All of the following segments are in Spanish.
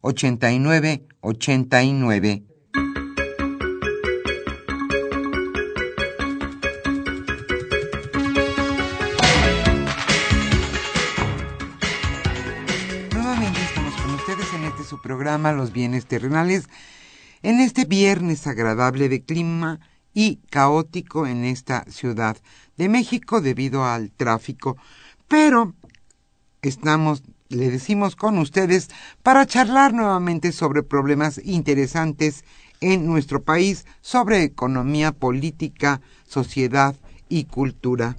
89 89. Nuevamente estamos con ustedes en este su programa Los bienes terrenales, en este viernes agradable de clima y caótico en esta ciudad de México debido al tráfico, pero estamos le decimos con ustedes para charlar nuevamente sobre problemas interesantes en nuestro país, sobre economía, política, sociedad y cultura.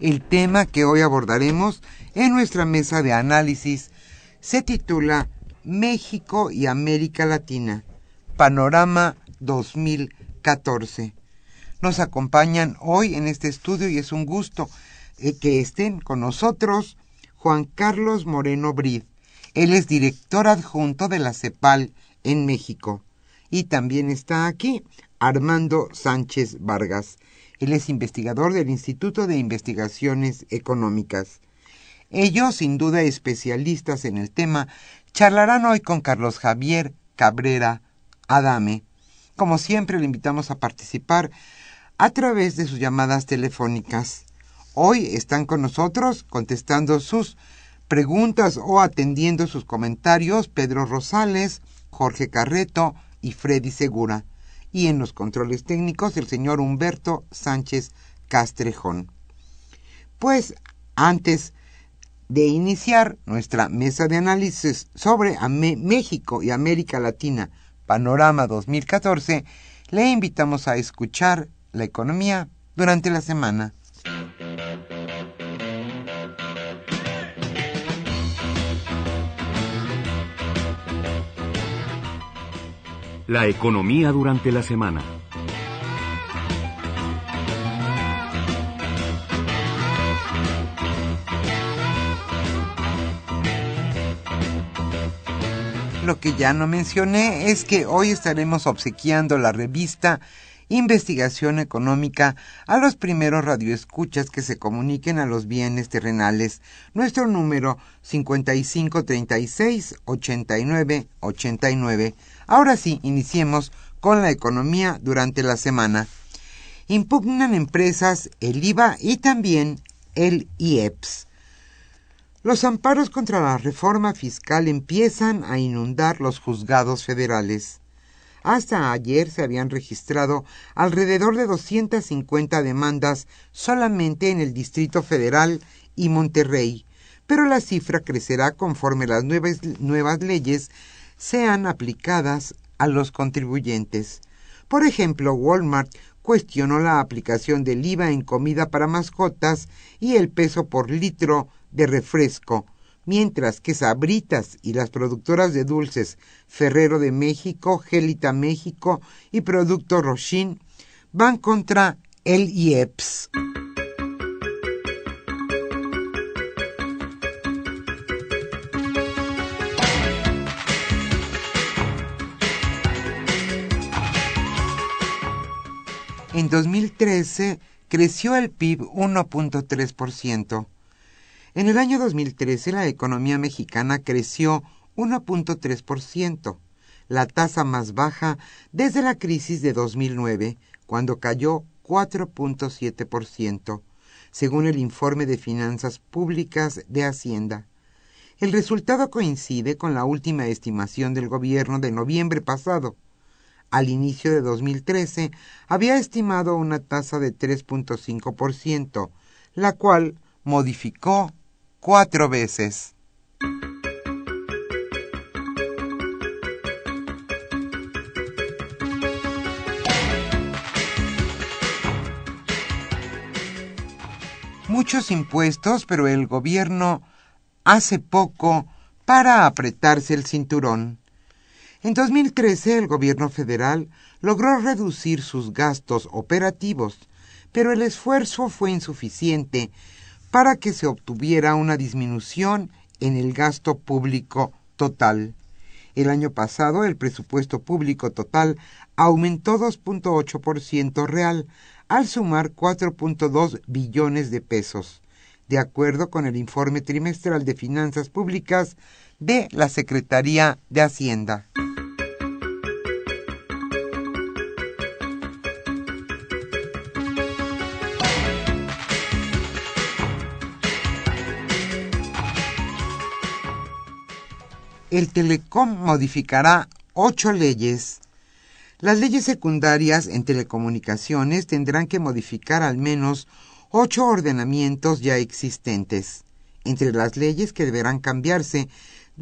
El tema que hoy abordaremos en nuestra mesa de análisis se titula México y América Latina, Panorama 2014. Nos acompañan hoy en este estudio y es un gusto eh, que estén con nosotros Juan Carlos Moreno Brid. Él es director adjunto de la CEPAL en México. Y también está aquí Armando Sánchez Vargas. Él es investigador del Instituto de Investigaciones Económicas. Ellos, sin duda especialistas en el tema, charlarán hoy con Carlos Javier Cabrera Adame. Como siempre, le invitamos a participar a través de sus llamadas telefónicas Hoy están con nosotros contestando sus preguntas o atendiendo sus comentarios Pedro Rosales, Jorge Carreto y Freddy Segura. Y en los controles técnicos el señor Humberto Sánchez Castrejón. Pues antes de iniciar nuestra mesa de análisis sobre México y América Latina, Panorama 2014, le invitamos a escuchar la economía durante la semana. La economía durante la semana. Lo que ya no mencioné es que hoy estaremos obsequiando la revista investigación económica a los primeros radioescuchas que se comuniquen a los bienes terrenales. Nuestro número 5536 89 89. Ahora sí, iniciemos con la economía durante la semana. Impugnan empresas el IVA y también el IEPS. Los amparos contra la reforma fiscal empiezan a inundar los juzgados federales. Hasta ayer se habían registrado alrededor de 250 demandas solamente en el Distrito Federal y Monterrey, pero la cifra crecerá conforme las nuevas, nuevas leyes sean aplicadas a los contribuyentes. Por ejemplo, Walmart cuestionó la aplicación del IVA en comida para mascotas y el peso por litro de refresco, mientras que Sabritas y las productoras de dulces Ferrero de México, Gelita México y Producto Rochin van contra el IEPS. En 2013 creció el PIB 1.3%. En el año 2013 la economía mexicana creció 1.3%, la tasa más baja desde la crisis de 2009, cuando cayó 4.7%, según el informe de finanzas públicas de Hacienda. El resultado coincide con la última estimación del gobierno de noviembre pasado. Al inicio de 2013 había estimado una tasa de 3.5%, la cual modificó cuatro veces. Muchos impuestos, pero el gobierno hace poco para apretarse el cinturón. En 2013 el gobierno federal logró reducir sus gastos operativos, pero el esfuerzo fue insuficiente para que se obtuviera una disminución en el gasto público total. El año pasado el presupuesto público total aumentó 2.8% real al sumar 4.2 billones de pesos, de acuerdo con el informe trimestral de finanzas públicas de la Secretaría de Hacienda. el Telecom modificará ocho leyes. Las leyes secundarias en telecomunicaciones tendrán que modificar al menos ocho ordenamientos ya existentes. Entre las leyes que deberán cambiarse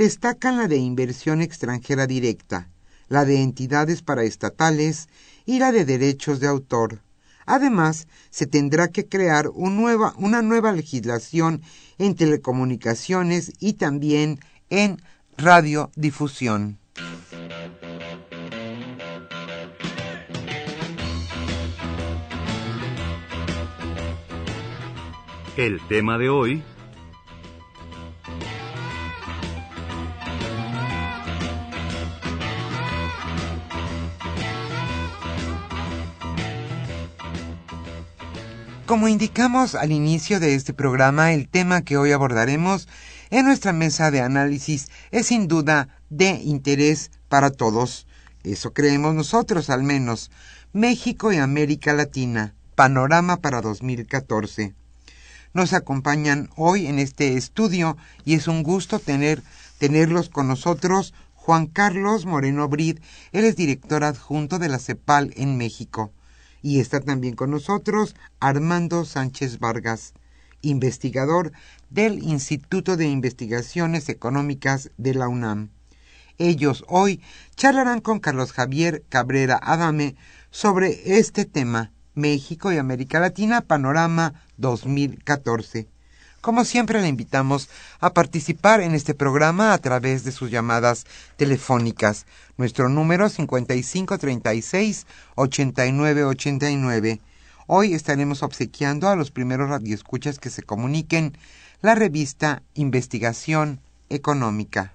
destacan la de inversión extranjera directa, la de entidades paraestatales y la de derechos de autor. Además, se tendrá que crear una nueva legislación en telecomunicaciones y también en radiodifusión. El tema de hoy Como indicamos al inicio de este programa, el tema que hoy abordaremos en nuestra mesa de análisis es sin duda de interés para todos. Eso creemos nosotros al menos. México y América Latina. Panorama para 2014. Nos acompañan hoy en este estudio y es un gusto tener, tenerlos con nosotros Juan Carlos Moreno Brid, él es director adjunto de la CEPAL en México. Y está también con nosotros Armando Sánchez Vargas, investigador del Instituto de Investigaciones Económicas de la UNAM. Ellos hoy charlarán con Carlos Javier Cabrera Adame sobre este tema, México y América Latina, Panorama 2014. Como siempre, le invitamos a participar en este programa a través de sus llamadas telefónicas. Nuestro número 5536-8989. Hoy estaremos obsequiando a los primeros radioescuchas que se comuniquen la revista Investigación Económica.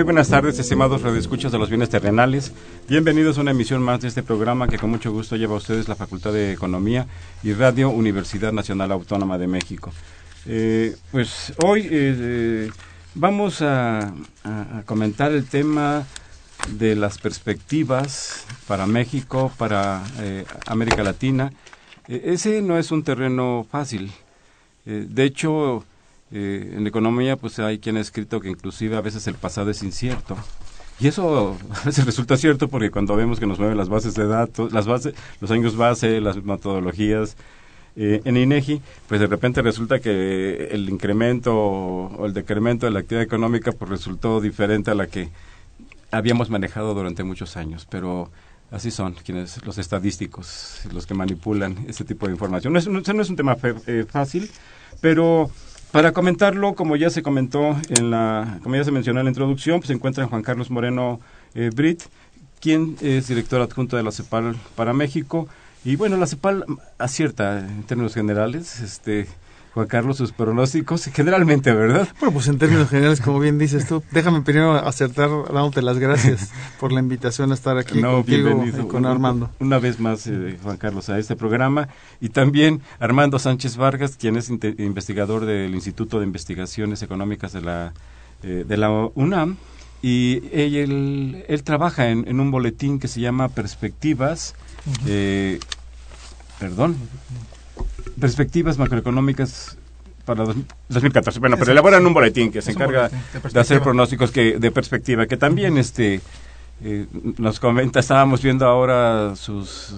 Muy buenas tardes, estimados radioescuchas de los bienes terrenales. Bienvenidos a una emisión más de este programa que con mucho gusto lleva a ustedes la Facultad de Economía y Radio Universidad Nacional Autónoma de México. Eh, pues hoy eh, vamos a, comentar el tema de las perspectivas para México, para eh, América Latina. ese no es un terreno fácil. de hecho, eh, en economía pues hay quien ha escrito que inclusive a veces el pasado es incierto. Y eso a veces resulta cierto porque cuando vemos que nos mueven las bases de datos, las bases, los años base, las metodologías eh, en INEGI, pues de repente resulta que el incremento o el decremento de la actividad económica pues resultó diferente a la que habíamos manejado durante muchos años. Pero así son quienes los estadísticos, los que manipulan ese tipo de información. No es, no, es un tema eh, fácil, pero para comentarlo, como ya se comentó en la, como ya se mencionó en la introducción, pues se encuentra Juan Carlos Moreno eh, Brit, quien es director adjunto de la CEPAL para México. Y bueno, la CEPAL acierta en términos generales, este, Juan Carlos, sus pronósticos, generalmente, ¿verdad? Bueno, pues en términos generales, como bien dices tú, déjame primero acertar dándote las gracias por la invitación a estar aquí contigo y con Armando. Una vez más, eh, Juan Carlos, a este programa. Y también Armando Sánchez Vargas, quien es investigador del Instituto de Investigaciones Económicas de la, eh, de la UNAM. Y él, él, trabaja en, un boletín que se llama Perspectivas. eh, perdón perspectivas macroeconómicas para 2014. Bueno, pero elaboran un boletín que se encarga de, hacer pronósticos que de perspectiva, que también este eh, nos comenta, estábamos viendo ahora sus,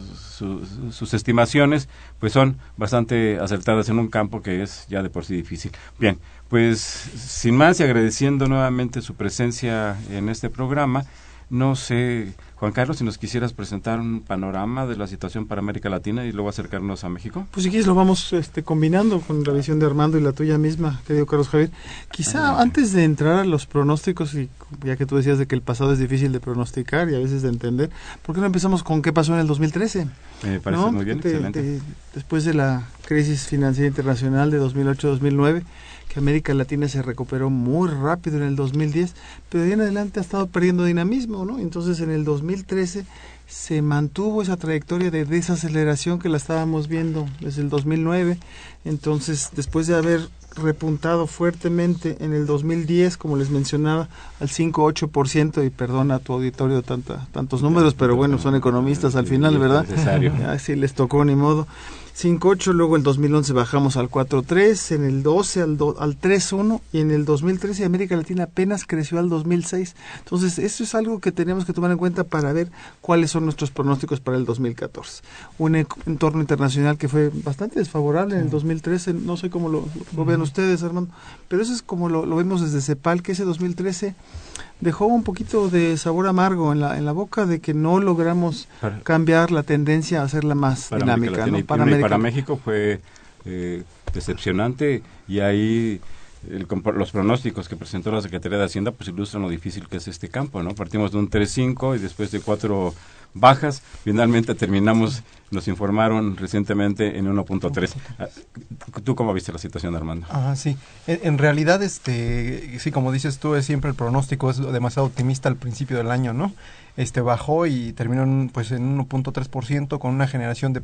sus, estimaciones, pues son bastante acertadas en un campo que es ya de por sí difícil. Bien, pues sin más y agradeciendo nuevamente su presencia en este programa, no sé Juan Carlos, si nos quisieras presentar un panorama de la situación para América Latina y luego acercarnos a México. Pues si quieres lo vamos este, combinando con la visión de Armando y la tuya misma, querido Carlos Javier. Quizá antes de entrar a los pronósticos, y ya que tú decías de que el pasado es difícil de pronosticar y a veces de entender, ¿por qué no empezamos con qué pasó en el 2013? Me parece muy bien, excelente. después de la crisis financiera internacional de 2008-2009, que América Latina se recuperó muy rápido en el 2010, pero de ahí en adelante ha estado perdiendo dinamismo, ¿no? Entonces en el 2013 se mantuvo esa trayectoria de desaceleración que la estábamos viendo desde el 2009. Entonces, después de haber repuntado fuertemente en el 2010, como les mencionaba, al 5-8%, y perdona a tu auditorio tanta, tantos números, pero bueno, son economistas al final, ¿verdad? Así les tocó ni modo. 5.8, luego el 2011 bajamos al 4.3, en el 12 al, al 3.1 y en el 2013 América Latina apenas creció al 2006. Entonces, eso es algo que tenemos que tomar en cuenta para ver cuáles son nuestros pronósticos para el 2014. Un entorno internacional que fue bastante desfavorable en el 2013, no sé cómo lo, lo, ven ustedes, Armando, pero eso es como lo, lo vemos desde CEPAL, que ese 2013 dejó un poquito de sabor amargo en la, en la boca de que no logramos cambiar la tendencia a hacerla más dinámica. Para, México fue eh, decepcionante y ahí los pronósticos que presentó la Secretaría de Hacienda pues ilustran lo difícil que es este campo, ¿no? Partimos de un 3.5 y después de cuatro bajas. Finalmente terminamos, nos informaron recientemente en 1.3. Ah, ¿Tú cómo viste la situación, Armando? Ah, sí. En, realidad, este, sí, como dices tú, es siempre el pronóstico es demasiado optimista al principio del año, ¿no? Este bajó y terminó en, pues en 1.3% con una generación de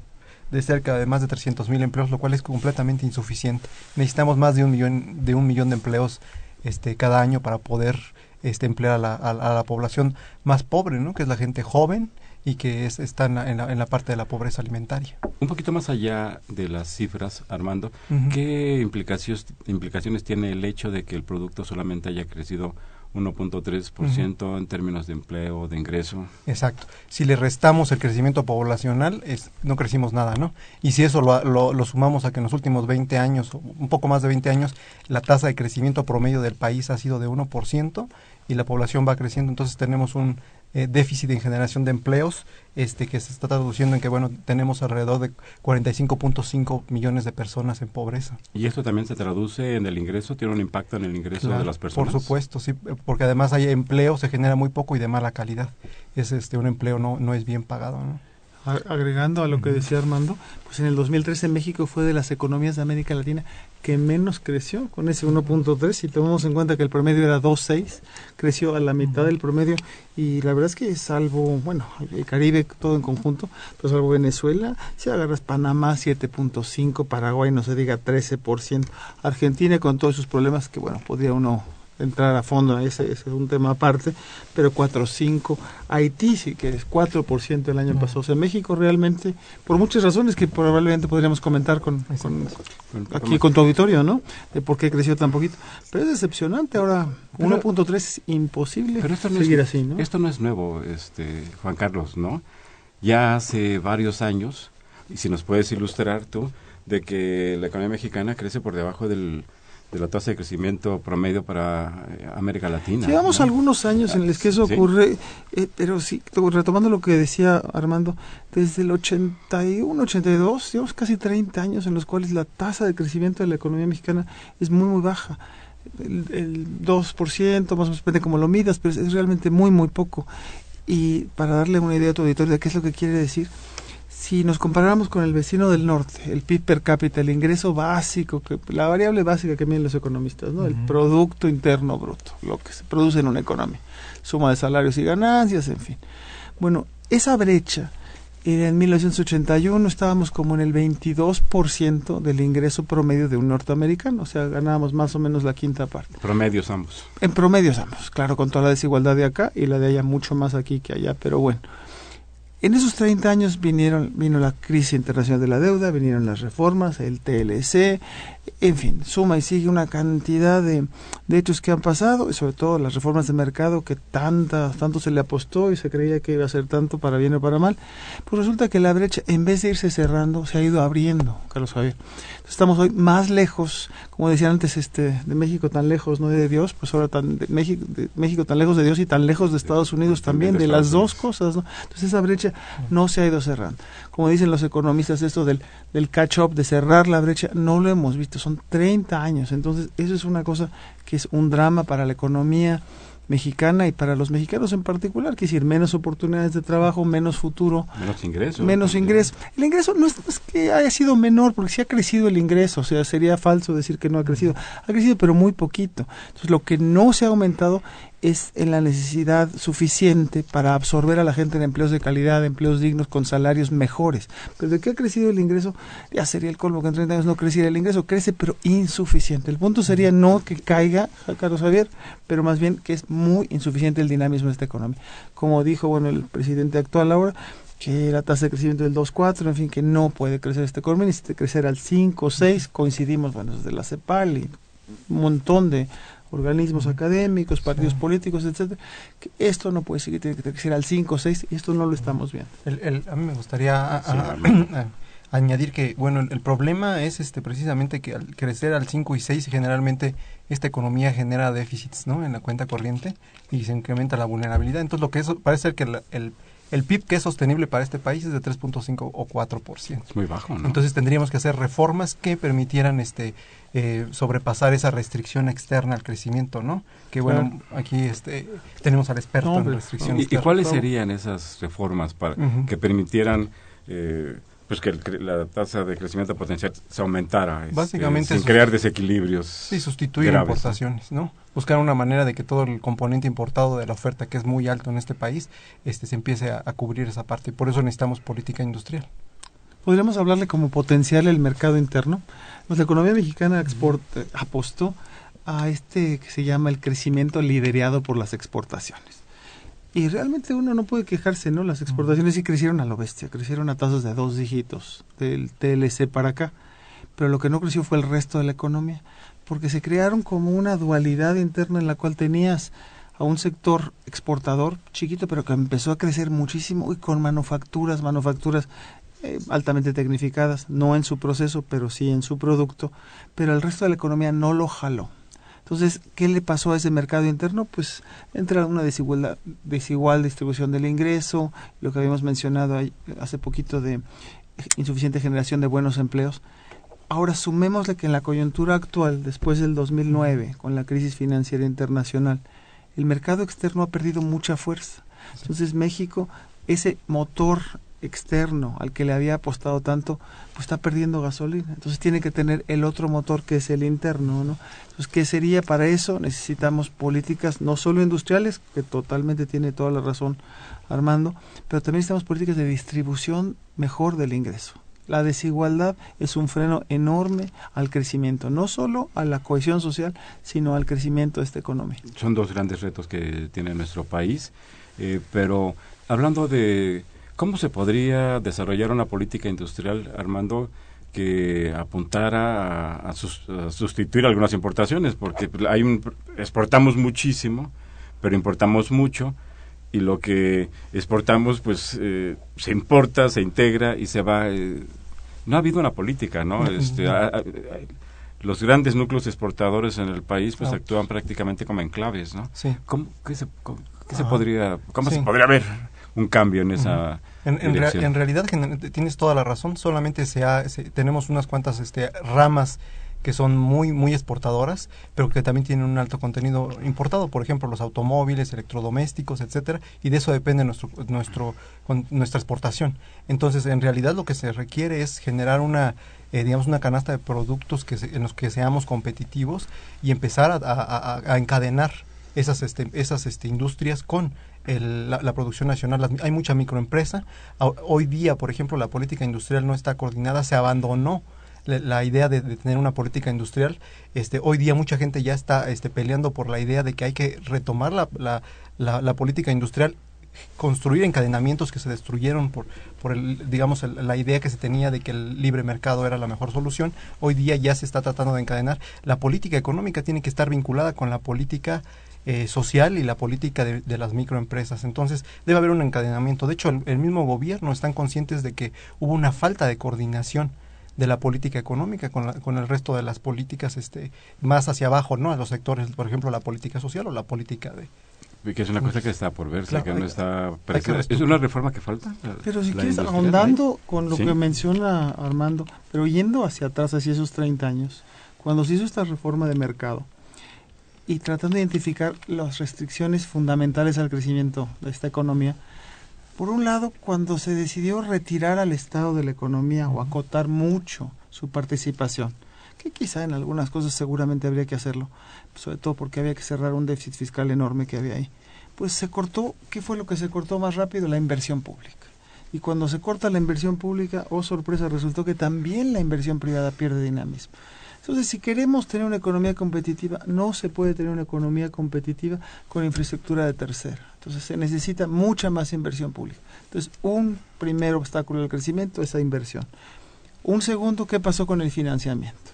de cerca de más de 300 mil empleos, lo cual es completamente insuficiente. Necesitamos más de un millón de un millón de empleos este cada año para poder este emplear a la, a la población más pobre, ¿no? Que es la gente joven y que es, están en la, en la, parte de la pobreza alimentaria. Un poquito más allá de las cifras, Armando, ¿qué implicaciones, implicaciones tiene el hecho de que el producto solamente haya crecido 1.3% en términos de empleo, de ingreso. Exacto. Si le restamos el crecimiento poblacional, es, no crecimos nada, ¿no? Y si eso lo, lo, lo, sumamos a que en los últimos 20 años, un poco más de 20 años, la tasa de crecimiento promedio del país ha sido de 1%, y la población va creciendo, entonces tenemos un eh, déficit en generación de empleos este que se está traduciendo en que bueno tenemos alrededor de 45.5 millones de personas en pobreza. Y esto también se traduce en el ingreso tiene un impacto en el ingreso de las personas por supuesto sí porque además hay empleo se genera muy poco y de mala calidad. Es este un empleo no no es bien pagado ¿no? agregando a lo que decía Armando, pues en el 2013 México fue de las economías de América Latina que menos creció, con ese 1.3, si tomamos en cuenta que el promedio era 2.6, creció a la mitad del promedio. Y la verdad es que salvo, bueno, el Caribe todo en conjunto, pues salvo Venezuela, si agarras Panamá 7.5, Paraguay no se diga 13%, Argentina con todos sus problemas que bueno, podría uno entrar a fondo, ese, ese es un tema aparte, pero 4 5, Haití sí que es 4% el año pasado, o sea, México realmente, por muchas razones que probablemente podríamos comentar con, aquí con tu auditorio, ¿no? De por qué creció tan poquito, pero es decepcionante, ahora 1.3 es imposible pero esto no seguir así, ¿no? Esto no es nuevo, este Juan Carlos, ¿no? Ya hace varios años, y si nos puedes ilustrar tú, de que la economía mexicana crece por debajo del de la tasa de crecimiento promedio para eh, América Latina. Llevamos algunos años en los que eso ocurre, eh, pero sí, retomando lo que decía Armando, desde el 81, 82, llevamos casi 30 años en los cuales la tasa de crecimiento de la economía mexicana es muy, muy baja. El, el 2%, más o menos depende como lo midas, pero es realmente muy, muy poco. Y para darle una idea a tu auditorio de qué es lo que quiere decir, si nos comparamos con el vecino del norte, el PIB per cápita, el ingreso básico, que, la variable básica que miden los economistas, ¿no? el Producto Interno Bruto, lo que se produce en una economía, suma de salarios y ganancias, en fin. Bueno, esa brecha, en 1981 estábamos como en el 22% del ingreso promedio de un norteamericano, o sea, ganábamos más o menos la quinta parte. Promedios ambos. En promedios ambos, claro, con toda la desigualdad de acá y la de allá mucho más aquí que allá, pero bueno. En esos 30 años vinieron, vino la crisis internacional de la deuda, vinieron las reformas, el TLC, en fin, suma y sigue una cantidad de, de, hechos que han pasado, y sobre todo las reformas de mercado que tanta, tanto se le apostó y se creía que iba a ser tanto para bien o para mal, pues resulta que la brecha, en vez de irse cerrando, se ha ido abriendo, Carlos Javier. Entonces, estamos hoy más lejos, como decían antes, este, de México tan lejos, no de Dios, pues ahora tan, de México, de México tan lejos de Dios y tan lejos de Estados Unidos también, de, las dos cosas, ¿no? Entonces esa brecha no se ha ido cerrando. Como dicen los economistas, esto del, del catch-up, de cerrar la brecha, no lo hemos visto son 30 años. Entonces, eso es una cosa que es un drama para la economía mexicana y para los mexicanos en particular, que decir, menos oportunidades de trabajo, menos futuro. Menos ingreso. Menos ingreso. El ingreso no es, que haya sido menor, porque sí ha crecido el ingreso, o sea, sería falso decir que no ha crecido. Ha crecido, pero muy poquito. Entonces, lo que no se ha aumentado es en la necesidad suficiente para absorber a la gente en empleos de calidad, empleos dignos con salarios mejores. Pero de qué ha crecido el ingreso, ya sería el colmo que en 30 años no creciera el ingreso, crece pero insuficiente. El punto sería no que caiga, Carlos Javier, pero más bien que es muy insuficiente el dinamismo de esta economía. Como dijo bueno el presidente actual ahora, que la tasa de crecimiento del 2.4, en fin, que no puede crecer esta economía, necesita crecer al 5, 6, coincidimos, bueno, desde la CEPAL y un montón de organismos académicos, partidos políticos, etcétera, que esto no puede seguir, tiene que crecer al 5 o 6 y esto no lo estamos viendo. El, a mí me gustaría añadir que, bueno, el, problema es este precisamente que al crecer al 5 y 6 generalmente esta economía genera déficits, ¿no? En la cuenta corriente y se incrementa la vulnerabilidad. Entonces, lo que eso parece ser que el, el PIB que es sostenible para este país es de 3.5 o 4%. Es muy bajo, ¿no? Entonces tendríamos que hacer reformas que permitieran este eh, sobrepasar esa restricción externa al crecimiento, ¿no? Que bueno, aquí este tenemos al experto en restricción ¿Y, ¿Y cuáles serían esas reformas para que permitieran eh, pues que la tasa de crecimiento potencial se aumentara este, Básicamente sin crear desequilibrios sí sustituir importaciones no buscar una manera de que todo el componente importado de la oferta que es muy alto en este país este se empiece a, cubrir esa parte. Y por eso necesitamos política industrial. Podríamos hablarle como potencial el mercado interno. Pues la economía mexicana export, apostó a este que se llama el crecimiento liderado por las exportaciones y realmente uno no puede quejarse, ¿no? Las exportaciones sí crecieron a lo bestia, crecieron a tasas de dos dígitos del TLC para acá, pero lo que no creció fue el resto de la economía, porque se crearon como una dualidad interna en la cual tenías a un sector exportador chiquito, pero que empezó a crecer muchísimo y con manufacturas, manufacturas eh, altamente tecnificadas, no en su proceso, pero sí en su producto, pero el resto de la economía no lo jaló Entonces, ¿qué le pasó a ese mercado interno? Pues entra una desigualdad, desigual distribución del ingreso, lo que habíamos mencionado hace poquito de insuficiente generación de buenos empleos. Ahora sumémosle que en la coyuntura actual, después del 2009, con la crisis financiera internacional, el mercado externo ha perdido mucha fuerza. Entonces México, ese motor externo al que le había apostado tanto, pues está perdiendo gasolina. Entonces tiene que tener el otro motor que es el interno, ¿no? Entonces, ¿qué sería para eso? Necesitamos políticas no solo industriales, que totalmente tiene toda la razón Armando, pero también necesitamos políticas de distribución mejor del ingreso. La desigualdad es un freno enorme al crecimiento, no solo a la cohesión social, sino al crecimiento de esta economía. Son dos grandes retos que tiene nuestro país, eh, pero hablando de cómo se podría desarrollar una política industrial, Armando, que apuntara a, sustituir algunas importaciones, porque hay un, exportamos muchísimo, pero importamos mucho y lo que exportamos pues eh, se importa, se integra y se va. Eh, no ha habido una política, ¿no? Este, los grandes núcleos exportadores en el país pues actúan prácticamente como enclaves, ¿no? Sí. ¿Cómo, qué se, se podría, cómo se podría ver un cambio en esa en, en, realidad tienes toda la razón, solamente se, tenemos unas cuantas este, ramas que son muy muy exportadoras, pero que también tienen un alto contenido importado, por ejemplo, los automóviles, electrodomésticos, etcétera, y de eso depende nuestro nuestro nuestra exportación. Entonces, en realidad lo que se requiere es generar una eh, digamos una canasta de productos que en los que seamos competitivos y empezar a, encadenar esas este, esas este, industrias con la, producción nacional. hay mucha microempresa. Hoy día, por ejemplo, la política industrial no está coordinada, se abandonó la, idea de, tener una política industrial. Este, hoy día mucha gente ya está este, peleando por la idea de que hay que retomar la, la, política industrial construir encadenamientos que se destruyeron por, por el, digamos, la idea que se tenía de que el libre mercado era la mejor solución. Hoy día ya se está tratando de encadenar. La política económica tiene que estar vinculada con la política eh, social y la política de, las microempresas. Entonces, debe haber un encadenamiento. De hecho, el, el mismo gobierno están conscientes de que hubo una falta de coordinación de la política económica con, con el resto de las políticas este más hacia abajo, ¿no? A los sectores, por ejemplo, la política social o la política de que es una cosa que está por verse, que no está ¿Es una reforma que falta? Pero si quieres, ahondando con lo que menciona Armando, pero yendo hacia atrás, hacia esos 30 años, cuando se hizo esta reforma de mercado y tratando de identificar las restricciones fundamentales al crecimiento de esta economía, por un lado, cuando se decidió retirar al Estado de la economía o acotar mucho su participación, que quizá en algunas cosas seguramente habría que hacerlo, sobre todo porque había que cerrar un déficit fiscal enorme que había ahí, pues se cortó, ¿qué fue lo que se cortó más rápido? La inversión pública. Y cuando se corta la inversión pública, oh sorpresa, resultó que también la inversión privada pierde dinamismo. Entonces, si queremos tener una economía competitiva, no se puede tener una economía competitiva con infraestructura de tercera. Entonces, se necesita mucha más inversión pública. Entonces, un primer obstáculo al crecimiento es esa inversión. Un segundo, ¿qué pasó con el financiamiento?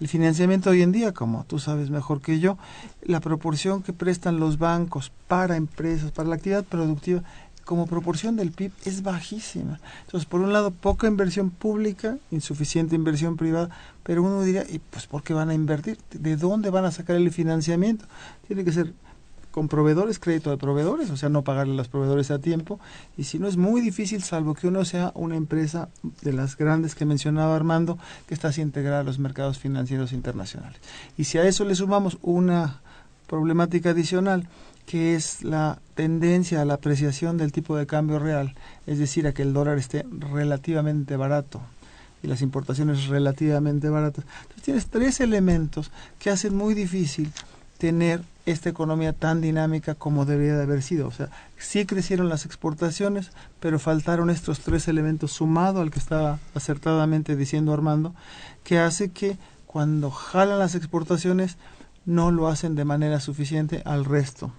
El financiamiento hoy en día, como tú sabes mejor que yo, la proporción que prestan los bancos para empresas, para la actividad productiva, como proporción del PIB es bajísima. Entonces, por un lado, poca inversión pública, insuficiente inversión privada, pero uno diría, ¿y pues por qué van a invertir? ¿De dónde van a sacar el financiamiento? Tiene que ser con proveedores, crédito de proveedores, o sea, no pagarle a los proveedores a tiempo, y si no es muy difícil, salvo que uno sea una empresa de las grandes que mencionaba Armando, que está así integrada a los mercados financieros internacionales. Y si a eso le sumamos una problemática adicional, que es la tendencia a la apreciación del tipo de cambio real, es decir, a que el dólar esté relativamente barato y las importaciones relativamente baratas. Entonces tienes tres elementos que hacen muy difícil tener esta economía tan dinámica como debería de haber sido. O sea, sí crecieron las exportaciones, pero faltaron estos tres elementos sumado al que estaba acertadamente diciendo Armando, que hace que cuando jalan las exportaciones no lo hacen de manera suficiente al resto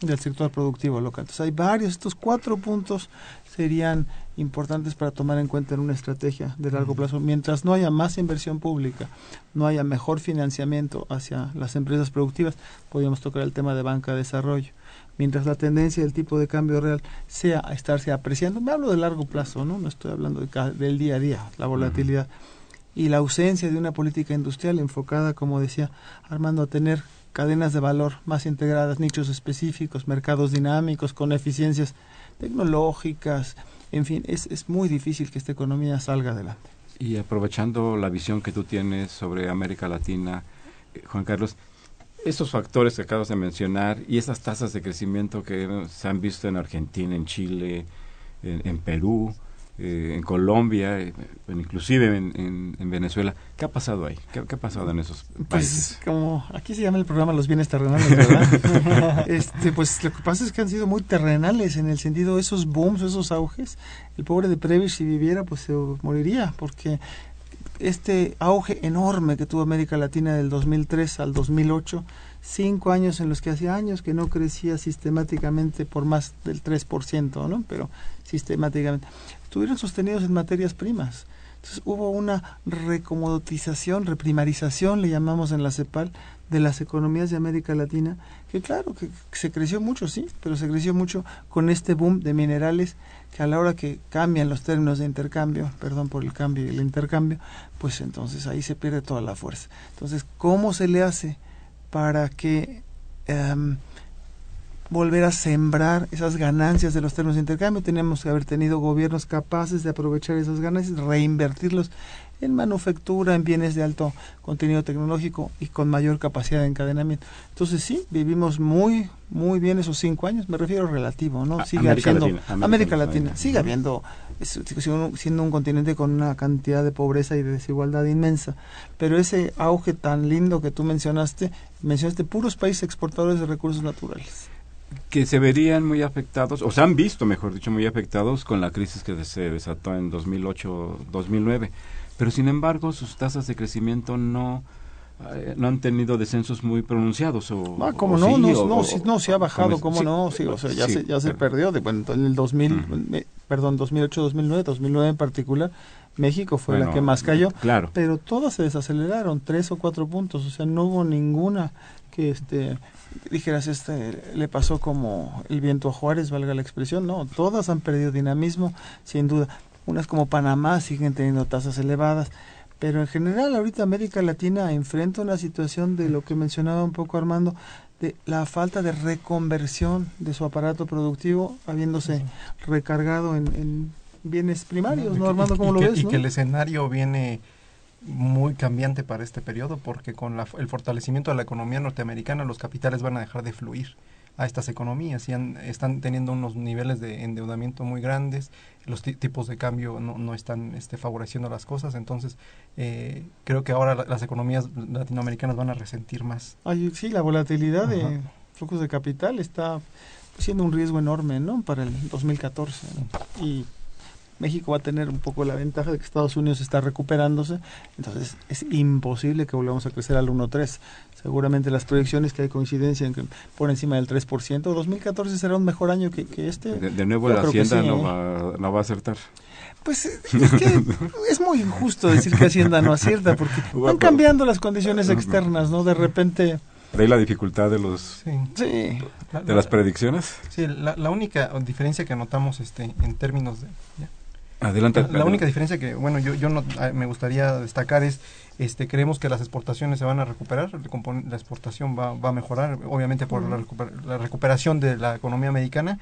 del sector productivo local. Entonces hay varios, estos cuatro puntos serían importantes para tomar en cuenta en una estrategia de largo plazo. Mientras no haya más inversión pública, no haya mejor financiamiento hacia las empresas productivas, podríamos tocar el tema de banca de desarrollo. Mientras la tendencia del tipo de cambio real sea a estarse apreciando, me hablo de largo plazo, no, no estoy hablando de, del día a día, la volatilidad y la ausencia de una política industrial enfocada, como decía Armando, a tener cadenas de valor más integradas, nichos específicos, mercados dinámicos, con eficiencias tecnológicas, en fin, es, es muy difícil que esta economía salga adelante. Y aprovechando la visión que tú tienes sobre América Latina, eh, Juan Carlos, esos factores que acabas de mencionar y esas tasas de crecimiento que se han visto en Argentina, en Chile, en, Perú, eh, en Colombia, eh, inclusive en, en, Venezuela. ¿Qué ha pasado ahí? ¿Qué, ha pasado en esos pues, países? Pues como aquí se llama el programa Los bienes terrenales, ¿verdad? este, pues lo que pasa es que han sido muy terrenales en el sentido de esos booms, esos auges. El pobre de Previs si viviera pues se moriría porque este auge enorme que tuvo América Latina del 2003 al 2008, cinco años en los que hacía años que no crecía sistemáticamente por más del 3%, ¿no? Pero sistemáticamente. Estuvieron sostenidos en materias primas. Entonces hubo una recomoditización, reprimarización, le llamamos en la CEPAL, de las economías de América Latina, que claro, que se creció mucho, sí, pero se creció mucho con este boom de minerales que a la hora que cambian los términos de intercambio, perdón por el cambio y el intercambio, pues entonces ahí se pierde toda la fuerza. Entonces, ¿cómo se le hace para que em, volver a sembrar esas ganancias de los términos de intercambio? Tenemos que haber tenido gobiernos capaces de aprovechar esas ganancias, reinvertirlos en manufactura, en bienes de alto contenido tecnológico y con mayor capacidad de encadenamiento. Entonces sí, vivimos muy, muy bien esos cinco años, me refiero relativo, ¿no? Sigue América Latina, América, Latina, sigue habiendo, siendo un continente con una cantidad de pobreza y de desigualdad inmensa, pero ese auge tan lindo que tú mencionaste, mencionaste puros países exportadores de recursos naturales que se verían muy afectados, o se han visto, mejor dicho, muy afectados con la crisis que se desató en 2008-2009 pero sin embargo sus tasas de crecimiento no eh, no han tenido descensos muy pronunciados o ah, ¿cómo no? no, no, no, sí ha bajado, ¿cómo no? Sí, o sea, ya, se, ya se perdió, de, bueno, en el 2000, perdón, 2008, 2009, 2009 en particular, México fue la que más cayó, claro. pero todas se desaceleraron, tres o cuatro puntos, o sea, no hubo ninguna que este dijeras este le pasó como el viento a Juárez, valga la expresión, no, todas han perdido dinamismo, sin duda. Unas como Panamá siguen teniendo tasas elevadas, pero en general ahorita América Latina enfrenta una situación de lo que mencionaba un poco Armando, de la falta de reconversión de su aparato productivo, habiéndose recargado en, bienes primarios, ¿no, Armando? ¿Cómo lo ves? Y que el escenario viene muy cambiante para este periodo porque con el fortalecimiento de la economía norteamericana los capitales van a dejar de fluir a estas economías y están teniendo unos niveles de endeudamiento muy grandes, los tipos de cambio no, no están este, favoreciendo las cosas, entonces eh, creo que ahora las economías latinoamericanas van a resentir más. Ay, sí, la volatilidad de flujos de capital está siendo un riesgo enorme ¿no? para el 2014 y México va a tener un poco la ventaja de que Estados Unidos está recuperándose, entonces es imposible que volvamos a crecer al 1.3. Seguramente las proyecciones que hay coincidencia en que por encima del 3%, 2014 será un mejor año que, este. De, nuevo la Hacienda no, ¿eh? va, no va a acertar. Pues es que es muy injusto decir que Hacienda no acierta porque van cambiando las condiciones externas, ¿no? De repente... ¿De la dificultad de los sí. de las predicciones? Sí, la, la, única diferencia que notamos este en términos de Adelante. La, única diferencia que, bueno, yo, yo no, ah, me gustaría destacar es, este, creemos que las exportaciones se van a recuperar, la exportación va, va a mejorar, obviamente por la, recuperación de la economía americana,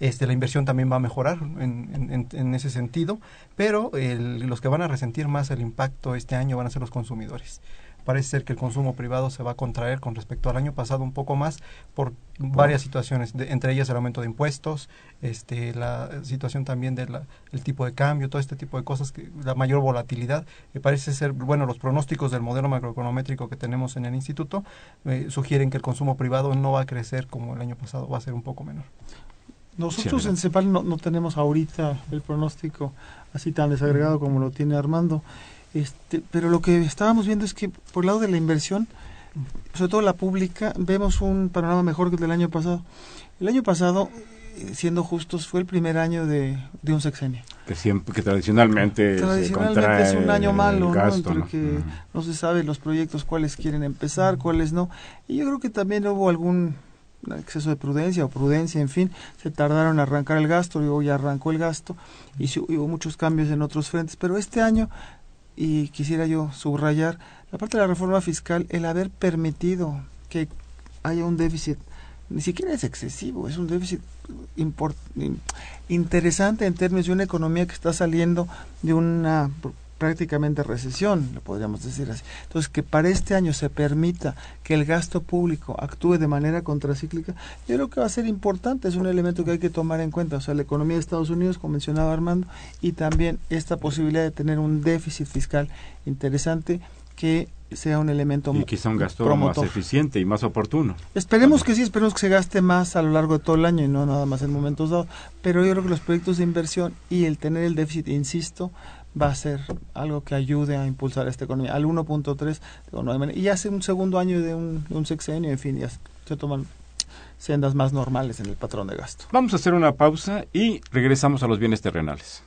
este, la inversión también va a mejorar en, en, ese sentido, pero los que van a resentir más el impacto este año van a ser los consumidores parece ser que el consumo privado se va a contraer con respecto al año pasado un poco más por varias situaciones, entre ellas el aumento de impuestos, este, la situación también del tipo de cambio, todo este tipo de cosas, que, la mayor volatilidad. me parece ser, bueno, los pronósticos del modelo macroeconométrico que tenemos en el instituto eh, sugieren que el consumo privado no va a crecer como el año pasado, va a ser un poco menor. Nosotros en CEPAL no, no tenemos ahorita el pronóstico así tan desagregado como lo tiene Armando. Este, pero lo que estábamos viendo es que por el lado de la inversión, sobre todo la pública, vemos un panorama mejor que el del año pasado. El año pasado, eh, siendo justos, fue el primer año de, un sexenio. Que siempre, que tradicionalmente, tradicionalmente es un año malo, ¿no? Entre que no se sabe los proyectos cuáles quieren empezar, cuáles no. Y yo creo que también hubo algún exceso de prudencia o prudencia, en fin, se tardaron en arrancar el gasto, y hoy arrancó el gasto y hubo muchos cambios en otros frentes, pero este año y quisiera yo subrayar la parte de la reforma fiscal, el haber permitido que haya un déficit, ni siquiera es excesivo, es un déficit interesante en términos de una economía que está saliendo de una prácticamente recesión, lo podríamos decir así. Entonces, que para este año se permita que el gasto público actúe de manera contracíclica, yo creo que va a ser importante, es un elemento que hay que tomar en cuenta. O sea, la economía de Estados Unidos, como mencionaba Armando, y también esta posibilidad de tener un déficit fiscal interesante que sea un elemento y quizá un gasto más eficiente y más oportuno. Esperemos que sí, esperemos que se gaste más a lo largo de todo el año y no nada más en momentos dados, pero yo creo que los proyectos de inversión y el tener el déficit, insisto, va a ser algo que ayude a impulsar esta economía al 1.3 y hace un segundo año de un, de un sexenio, en fin, ya se toman sendas más normales en el patrón de gasto. Vamos a hacer una pausa y regresamos a los bienes terrenales.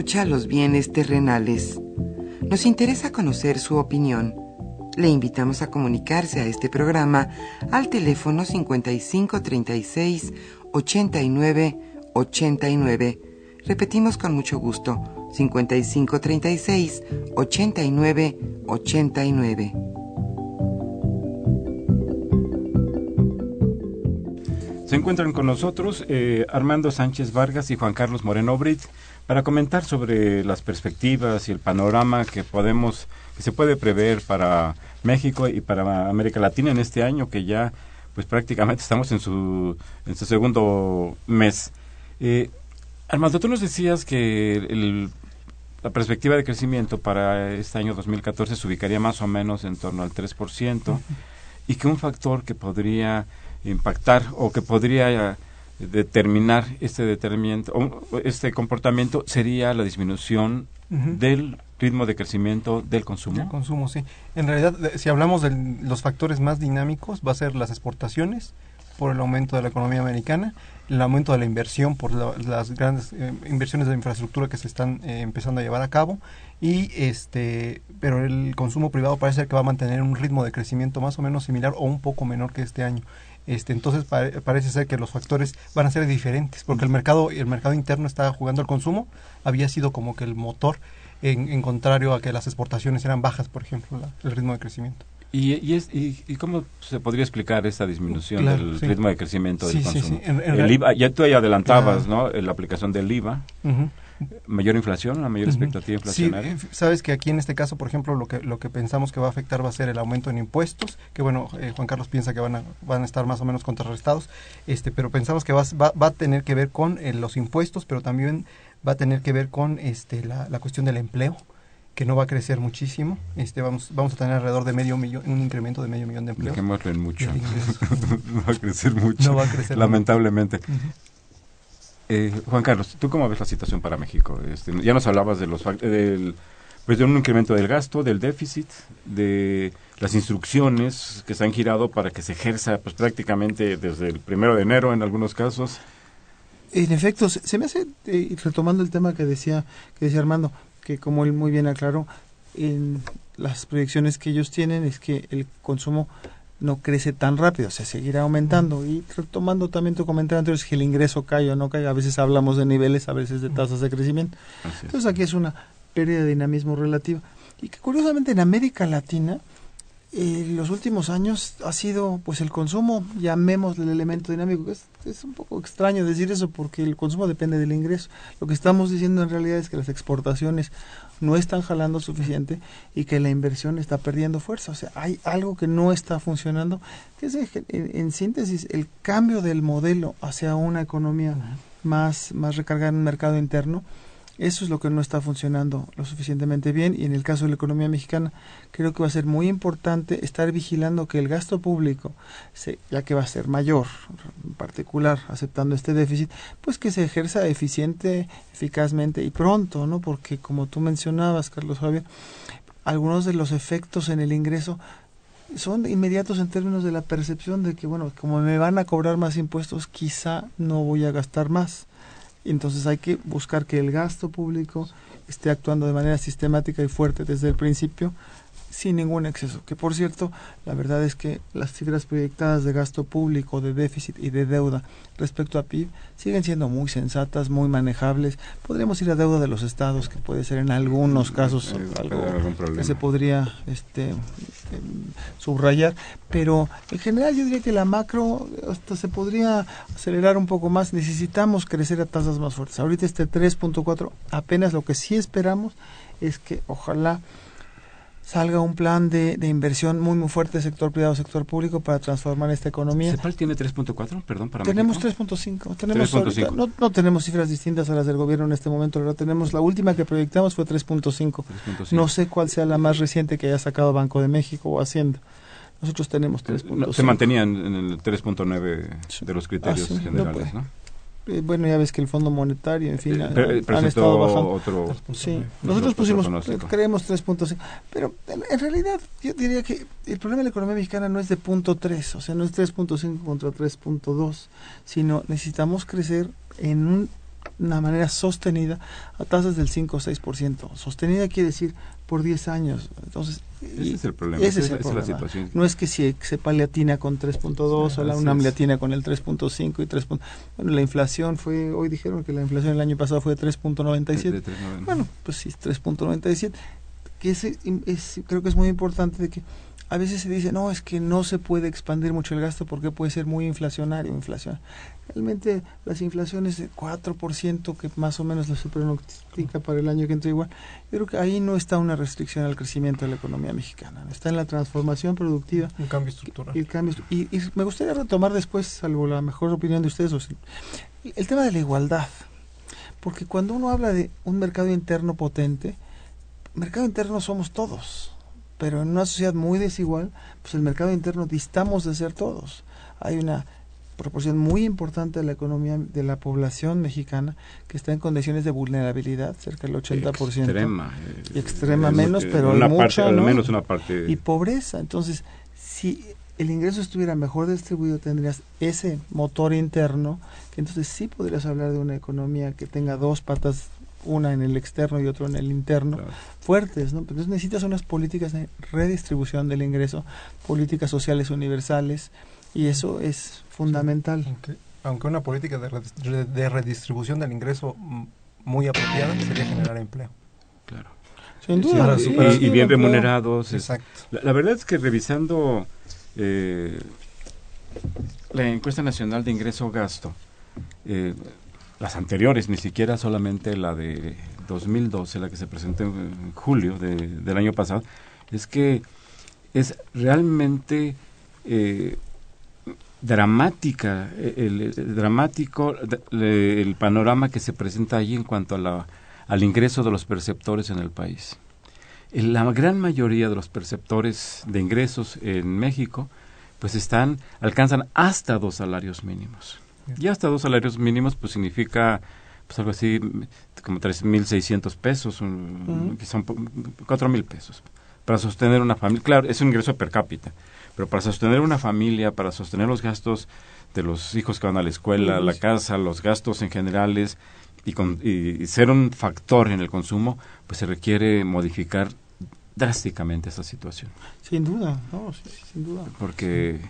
Escucha los bienes terrenales. Nos interesa conocer su opinión. Le invitamos a comunicarse a este programa al teléfono 5536 89 89. Repetimos con mucho gusto, 5536 89 89. Se encuentran con nosotros eh, Armando Sánchez Vargas y Juan Carlos Moreno Brit para comentar sobre las perspectivas y el panorama que podemos, que se puede prever para México y para América Latina en este año que ya pues prácticamente estamos en su, en su segundo mes. Eh, Armando, tú nos decías que el, la perspectiva de crecimiento para este año 2014 se ubicaría más o menos en torno al 3% y que un factor que podría impactar o que podría determinar este determinamiento, este comportamiento sería la disminución del ritmo de crecimiento del consumo. Consumo, sí. En realidad, si hablamos de los factores más dinámicos, va a ser las exportaciones por el aumento de la economía americana, el aumento de la inversión por las grandes eh, inversiones de infraestructura que se están eh, empezando a llevar a cabo y este pero el consumo privado parece que va a mantener un ritmo de crecimiento más o menos similar o un poco menor que este año. Este, entonces parece ser que los factores van a ser diferentes porque el mercado el mercado interno está jugando el consumo había sido como que el motor en, contrario a que las exportaciones eran bajas por ejemplo el ritmo de crecimiento ¿Y, y, es, y, cómo se podría explicar esta disminución del ritmo de crecimiento del consumo? el IVA, ya tú ahí adelantabas, ¿no? La aplicación del IVA. Mayor inflación, una mayor expectativa inflacionaria. Sí, sabes que aquí en este caso, por ejemplo, lo que lo que pensamos que va a afectar va a ser el aumento en impuestos, que bueno, eh, Juan Carlos piensa que van a van a estar más o menos contrarrestados, este, pero pensamos que va, va, va a tener que ver con eh, los impuestos, pero también va a tener que ver con este la, la cuestión del empleo que no va a crecer muchísimo. Este vamos vamos a tener alrededor de medio millón, un incremento de medio millón de empleos. Dejémoslo en mucho. no va a crecer mucho. No va a crecer lamentablemente. Eh, Juan Carlos, ¿tú cómo ves la situación para México? Este, ya nos hablabas de los del pues de un incremento del gasto, del déficit, de las instrucciones que se han girado para que se ejerza pues prácticamente desde el primero de enero en algunos casos. En efecto, se me hace, eh, retomando el tema que decía, que decía Armando, que como él muy bien aclaró, en las proyecciones que ellos tienen es que el consumo no crece tan rápido, o sea, seguirá aumentando. Y retomando también tu comentario anterior, es que el ingreso cae o no cae, a veces hablamos de niveles, a veces de tasas de crecimiento. Entonces aquí es una pérdida de dinamismo relativo. Y que curiosamente en América Latina, en los últimos años ha sido pues el consumo, llamémosle el elemento dinámico, es, es un poco extraño decir eso porque el consumo depende del ingreso. Lo que estamos diciendo en realidad es que las exportaciones no están jalando suficiente y que la inversión está perdiendo fuerza. O sea, hay algo que no está funcionando, que es en, síntesis el cambio del modelo hacia una economía más, más recargada en un mercado interno eso es lo que no está funcionando lo suficientemente bien y en el caso de la economía mexicana creo que va a ser muy importante estar vigilando que el gasto público, ya que va a ser mayor, en particular aceptando este déficit, pues que se ejerza eficiente, eficazmente y pronto, ¿no? Porque como tú mencionabas, Carlos Javier, algunos de los efectos en el ingreso son inmediatos en términos de la percepción de que, bueno, como me van a cobrar más impuestos, quizá no voy a gastar más. Entonces hay que buscar que el gasto público esté actuando de manera sistemática y fuerte desde el principio sin ningún exceso. Que por cierto, la verdad es que las cifras proyectadas de gasto público, de déficit y de deuda respecto a PIB siguen siendo muy sensatas, muy manejables. Podríamos ir a deuda de los estados, que puede ser en algunos casos algo que se podría este, em, subrayar, pero en general yo diría que la macro hasta se podría acelerar un poco más. Necesitamos crecer a tasas más fuertes. Ahorita este 3.4 apenas lo que sí esperamos es que ojalá salga un plan de, de inversión muy muy fuerte sector privado sector público para transformar esta economía. ¿CEPAL tiene 3.4? Perdón, para Tenemos 3.5. Tenemos 3.5. No, no tenemos cifras distintas a las del gobierno en este momento, ahora tenemos la última que proyectamos fue 3.5. No sé cuál sea la más reciente que haya sacado Banco de México o Hacienda. Nosotros tenemos 3.5. se mantenían en el 3.9 de los criterios ah, generales, ¿no? Eh, bueno, ya ves que el Fondo Monetario, en fin, eh, han, estado bajando. Otro, sí, nosotros pusimos, eh, creemos 3.5, pero en, realidad yo diría que el problema de la economía mexicana no es de punto 3, o sea, no es 3.5 contra 3.2, sino necesitamos crecer en un una manera sostenida a tasas del 5 o 6%. Sostenida quiere decir por 10 años. Entonces, ese es el problema. Ese es, el problema. la situación. No es que si sepa latina con 3.2 o la UNAM latina con el 3.5 y 3. Bueno, la inflación fue, hoy dijeron que la inflación el año pasado fue de 3.97. Bueno, pues sí, 3.97. Que es, creo que es muy importante de que a veces se dice, no, es que no se puede expandir mucho el gasto porque puede ser muy inflacionario. Inflación. Realmente las inflaciones de 4% que más o menos se pronostica para el año que entra igual, yo creo que ahí no está una restricción al crecimiento de la economía mexicana, está en la transformación productiva. Un cambio estructural. Y, y, y me gustaría retomar después, salvo la mejor opinión de ustedes, el tema de la igualdad. Porque cuando uno habla de un mercado interno potente, mercado interno somos todos pero en una sociedad muy desigual, pues el mercado interno distamos de ser todos. Hay una proporción muy importante de la economía de la población mexicana que está en condiciones de vulnerabilidad, cerca del 80%. Extrema. Y extrema menos, pero una parte, mucha, al ¿no? menos una parte. Y pobreza. Entonces, si el ingreso estuviera mejor distribuido, tendrías ese motor interno, que entonces sí podrías hablar de una economía que tenga dos patas, una en el externo y otra en el interno, Claro. fuertes, ¿no? Entonces necesitas unas políticas de redistribución del ingreso, políticas sociales universales, y eso es fundamental. Aunque, aunque una política de, de redistribución del ingreso mm, muy apropiada sería generar empleo. Claro. Sin duda. sí, Y, bien remunerados. Exacto. La, la verdad es que revisando eh, la encuesta nacional de ingreso-gasto, eh, las anteriores, ni siquiera solamente la de 2012, la que se presentó en julio de- del año pasado, es que es realmente eh, dramática, eh, el, dramático el panorama que se presenta allí en cuanto a la, al ingreso de los perceptores en el país. En La gran mayoría de los perceptores de ingresos en México pues están alcanzan hasta dos salarios mínimos. Y hasta dos salarios mínimos pues significa pues algo así como 3.600 pesos, un, Ujú. quizá un po- 4.000 pesos para sostener una familia. Claro, es un ingreso per cápita, pero para sostener una familia, para sostener los gastos de los hijos que van a la escuela, Ujú. la casa, los gastos en generales y, con- y- y ser un factor en el consumo, pues se requiere modificar drásticamente esa situación, Sin duda, no, sí, sí, sin duda. porque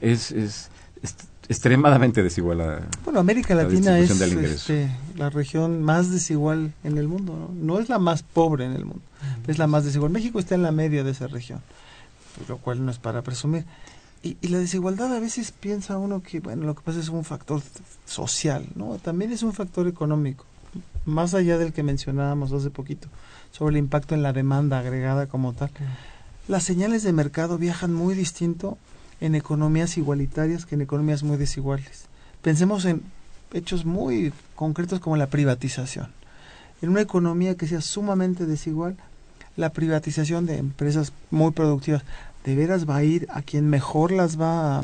es, es, es extremadamente desigual. la- Bueno, América La Latina es este, la región más desigual en el mundo. ¿no? No es la más pobre en el mundo, es la más desigual. México está en la media de esa región, lo cual no es para presumir. Y, y la desigualdad a veces piensa uno que, bueno, lo que pasa es un factor social, ¿no? También es un factor económico, más allá del que mencionábamos hace poquito, sobre el impacto en la demanda agregada como tal. Las señales de mercado viajan muy distinto en economías igualitarias que en economías muy desiguales. Pensemos en hechos muy concretos como la privatización. En una economía que sea sumamente desigual, la privatización de empresas muy productivas, ¿de veras va a ir a quien mejor las va a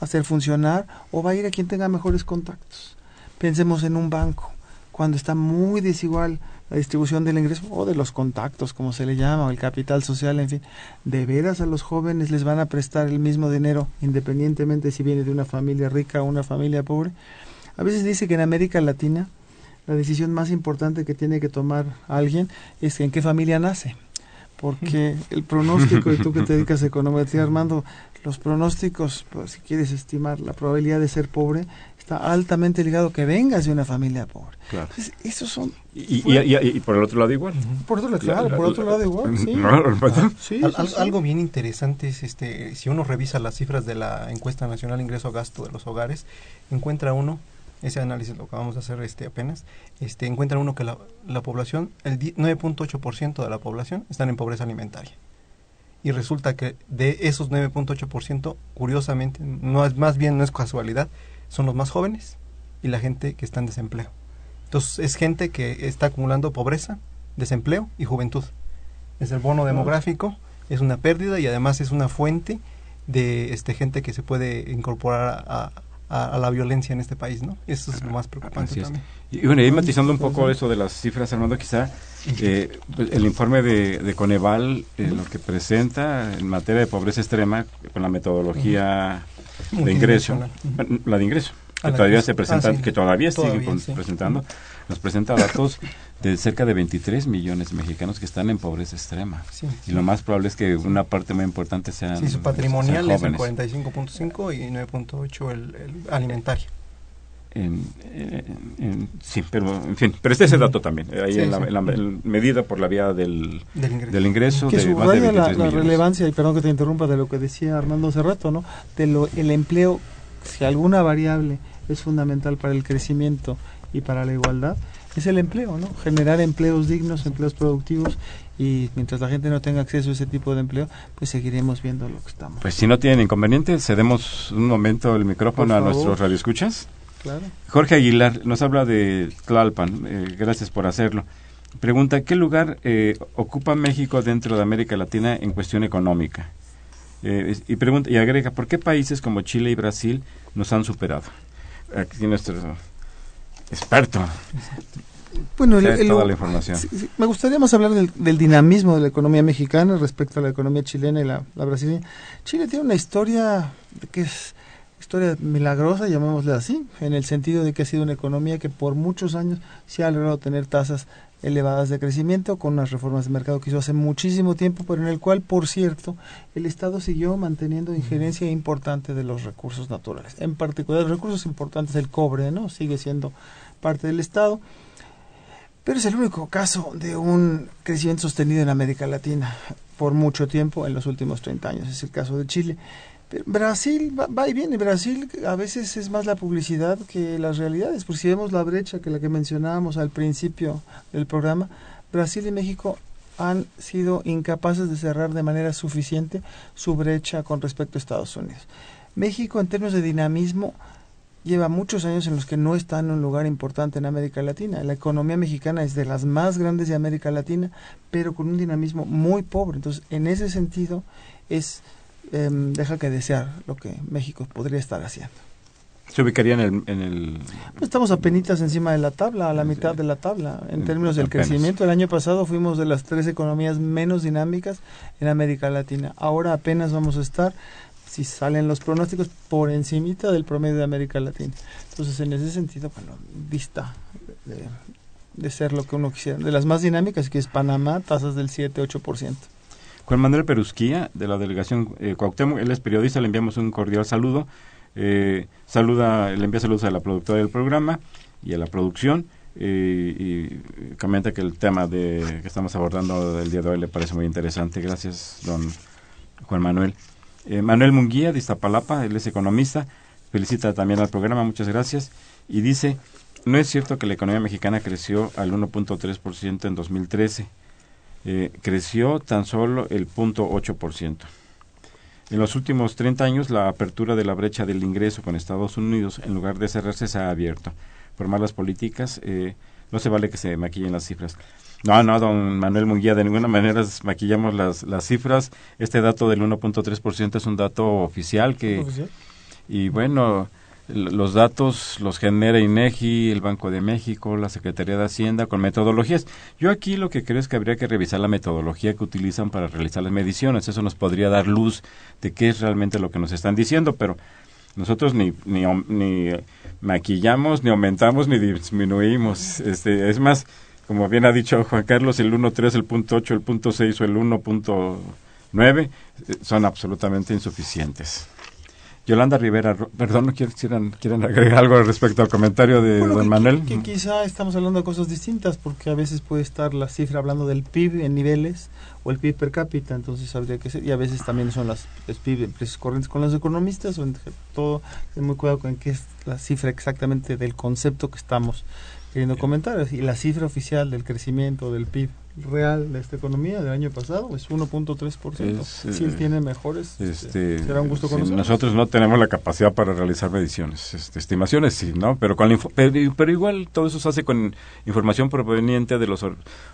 hacer funcionar o va a ir a quien tenga mejores contactos? Pensemos en un banco, cuando está muy desigual la distribución del ingreso o de los contactos, como se le llama, o el capital social, en fin, ¿de veras a los jóvenes les van a prestar el mismo dinero independientemente si viene de una familia rica o una familia pobre? A veces dice que en América Latina la decisión más importante que tiene que tomar alguien es en qué familia nace. Porque el pronóstico, y tú que te dedicas a econometría, Armando, los pronósticos, pues, si quieres estimar la probabilidad de ser pobre, está altamente ligado que vengas de una familia pobre. Claro. Entonces, esos son, Y, y- y- y- y por el otro lado igual. por otro La- claro, la- por otro la- lado igual, sí. No, no, Sí, Al- sí, al- sí. Algo bien interesante es este, si uno revisa las cifras de la encuesta nacional ingreso gasto de los hogares, encuentra uno, ese análisis lo acabamos de hacer este apenas, este encuentra uno que la, la población, el di- 9.8% de la población están en pobreza alimentaria. Y resulta que de esos 9.8%, curiosamente, no es más bien no es casualidad, son los más jóvenes y la gente que está en desempleo. Entonces es gente que está acumulando pobreza, desempleo y juventud. Es el bono demográfico, es una pérdida y además es una fuente de este gente que se puede incorporar a, a- a la violencia en este país, ¿no? Eso es lo más preocupante también. Y bueno, y matizando un poco eso de las cifras, Armando, quizá eh, el informe de, de Coneval, eh, lo que presenta en materia de pobreza extrema, con la metodología de ingreso, la de ingreso, Ah, que todavía se ingreso. presenta, Ah, sí. que todavía, Todavía, sí. presentando, nos presenta datos de cerca de 23 millones de mexicanos que están en pobreza extrema. Sí, Y lo más probable es que una parte muy importante sean, Sí, su patrimonial sean es el jóvenes. 45.5 y 9.8 el, el alimentario. En, en- en- sí, pero en fin, pero este es el dato también, eh, ahí Sí, en, la, sí. en la- en medida por la vía del, Del ingreso. del ingreso que de más de subraya 23 la, relevancia, y perdón que te interrumpa, de lo que decía Armando hace rato, ¿no? De lo, el empleo, si alguna variable es fundamental para el crecimiento y para la igualdad, es el empleo, ¿no? Generar empleos dignos, empleos productivos, y mientras la gente no tenga acceso a ese tipo de empleo, pues seguiremos viendo lo que estamos. Pues si no tienen inconveniente, cedemos un momento el micrófono a nuestros radioescuchas. Claro. Jorge Aguilar nos habla de Tlalpan, eh, gracias por hacerlo. Pregunta, ¿qué lugar eh, ocupa México dentro de América Latina en cuestión económica? Eh, y, pregunta, y agrega, ¿por qué países como Chile y Brasil nos han superado? Aquí nuestro experto. Bueno, toda la información. me gustaría más hablar del, dinamismo de la economía mexicana respecto a la economía chilena y la, la brasileña. Chile tiene una historia que es historia milagrosa, llamémosle así, en el sentido de que ha sido una economía que por muchos años se ha logrado tener tasas elevadas de crecimiento con unas reformas de mercado que hizo hace muchísimo tiempo, pero en el cual, por cierto, el Estado siguió manteniendo injerencia importante de los recursos naturales. En particular, los recursos importantes, el cobre, ¿no? Sigue siendo parte del Estado, pero es el único caso de un crecimiento sostenido en América Latina por mucho tiempo en los últimos 30 años. Es el caso de Chile. Brasil va, y viene. Brasil a veces es más la publicidad que las realidades. Porque si vemos la brecha que la que mencionábamos al principio del programa, Brasil y México han sido incapaces de cerrar de manera suficiente su brecha con respecto a Estados Unidos. México, en términos de dinamismo, lleva muchos años en los que no está en un lugar importante en América Latina. La economía mexicana es de las más grandes de América Latina, pero con un dinamismo muy pobre. Entonces, en ese sentido, es Em, deja que desear lo que México podría estar haciendo. ¿Se ubicaría en el...? En el... Pues estamos apenas encima de la tabla, a la mitad de la tabla. En términos del crecimiento, el año pasado fuimos de las tres economías menos dinámicas en América Latina. Ahora apenas vamos a estar, si salen los pronósticos, por encimita del promedio de América Latina. Entonces, en ese sentido, bueno, vista de, de ser lo que uno quisiera. De las más dinámicas, que es Panamá, tasas del 7-8%. Juan Manuel Perusquía, de la delegación eh, Cuauhtémoc, él es periodista, le enviamos un cordial saludo. Eh, saluda, le envía saludos a la productora del programa y a la producción. Eh, y comenta que el tema de, que estamos abordando el día de hoy le parece muy interesante. Gracias, don Juan Manuel. Eh, Manuel Munguía, de Iztapalapa, él es economista, felicita también al programa, muchas gracias. Y dice, no es cierto que la economía mexicana creció al 1.3% en 2013 eh, creció tan solo el 0.8%. En los últimos 30 años, la apertura de la brecha del ingreso con Estados Unidos, en lugar de cerrarse, se ha abierto. Por malas políticas, eh, no se vale que se maquillen las cifras. No, no, don Manuel Munguía, de ninguna manera maquillamos las, las cifras. Este dato del 1.3% es un dato oficial que... Y bueno, los datos los genera INEGI, el Banco de México, la Secretaría de Hacienda con metodologías. Yo aquí lo que creo es que habría que revisar la metodología que utilizan para realizar las mediciones. Eso nos podría dar luz de qué es realmente lo que nos están diciendo, pero nosotros ni, ni, ni maquillamos, ni aumentamos, ni disminuimos. Este, es más, como bien ha dicho Juan Carlos, el 1.3, el punto 8, el punto 6 o el 1.9 eh, son absolutamente insuficientes. Yolanda Rivera, perdón, ¿no quieren, quieren agregar algo respecto al comentario de don Manuel? Que, quizá estamos hablando de cosas distintas, porque a veces puede estar la cifra hablando del PIB en niveles o el PIB per cápita, entonces habría que ser, y a veces también son las PIB en precios corrientes con los economistas, o en todo, ten muy cuidado con qué es la cifra exactamente del concepto que estamos queriendo comentar, y la cifra oficial del crecimiento del PIB real de esta economía del año pasado es 1.3%. Si él eh, tiene mejores, este, será un gusto conocerlo. Nosotros no tenemos la capacidad para realizar mediciones, este, estimaciones sí, ¿no? Pero, con pero, igual todo eso se hace con información proveniente de los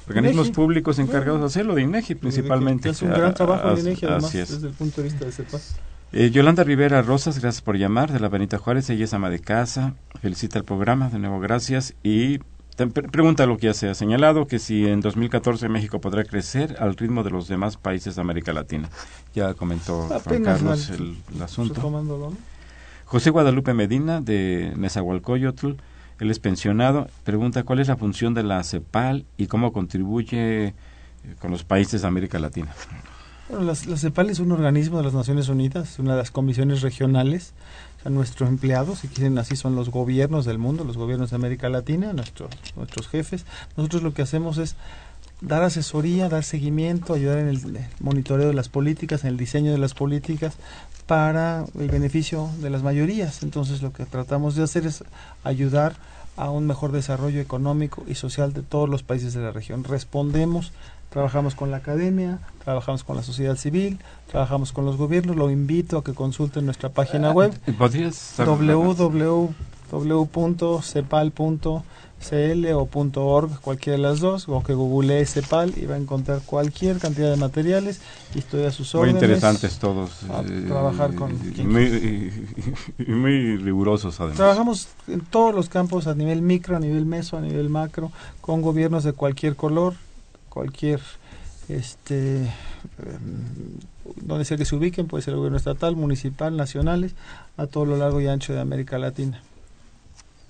organismos públicos encargados de hacerlo, de INEGI principalmente. Es un gran trabajo de INEGI además, desde el punto de vista de CEPAS. Eh, Yolanda Rivera Rosas, gracias por llamar, de la Benita Juárez, ella es ama de casa, felicita el programa, de nuevo gracias, y pregunta lo que ya se ha señalado, que si en 2014 México podrá crecer al ritmo de los demás países de América Latina. Ya comentó Juan Carlos el, asunto. José Guadalupe Medina, de Nezahualcóyotl, él es pensionado, pregunta cuál es la función de la CEPAL y cómo contribuye eh, con los países de América Latina. Bueno, la, la CEPAL es un organismo de las Naciones Unidas, una de las comisiones regionales a nuestros empleados, si quieren así son los gobiernos del mundo, los gobiernos de América Latina, nuestros, nuestros jefes. Nosotros lo que hacemos es dar asesoría, dar seguimiento, ayudar en el monitoreo de las políticas, en el diseño de las políticas para el beneficio de las mayorías. Entonces lo que tratamos de hacer es ayudar a un mejor desarrollo económico y social de todos los países de la región. Respondemos Trabajamos con la academia, trabajamos con la sociedad civil, trabajamos con los gobiernos. Lo invito a que consulten nuestra página ah, web www www.cepal.cl o .org, cualquiera de las dos, o que googlee CEPAL y va a encontrar cualquier cantidad de materiales y estoy a sus Muy órdenes. interesantes todos. a eh, trabajar con muy, muy rigurosos además. Trabajamos en todos los campos, a nivel micro, a nivel meso, a nivel macro, con gobiernos de cualquier color, cualquier, este, em, donde sea que se ubiquen, puede ser el gobierno estatal, municipal, nacionales, a todo lo largo y ancho de América Latina.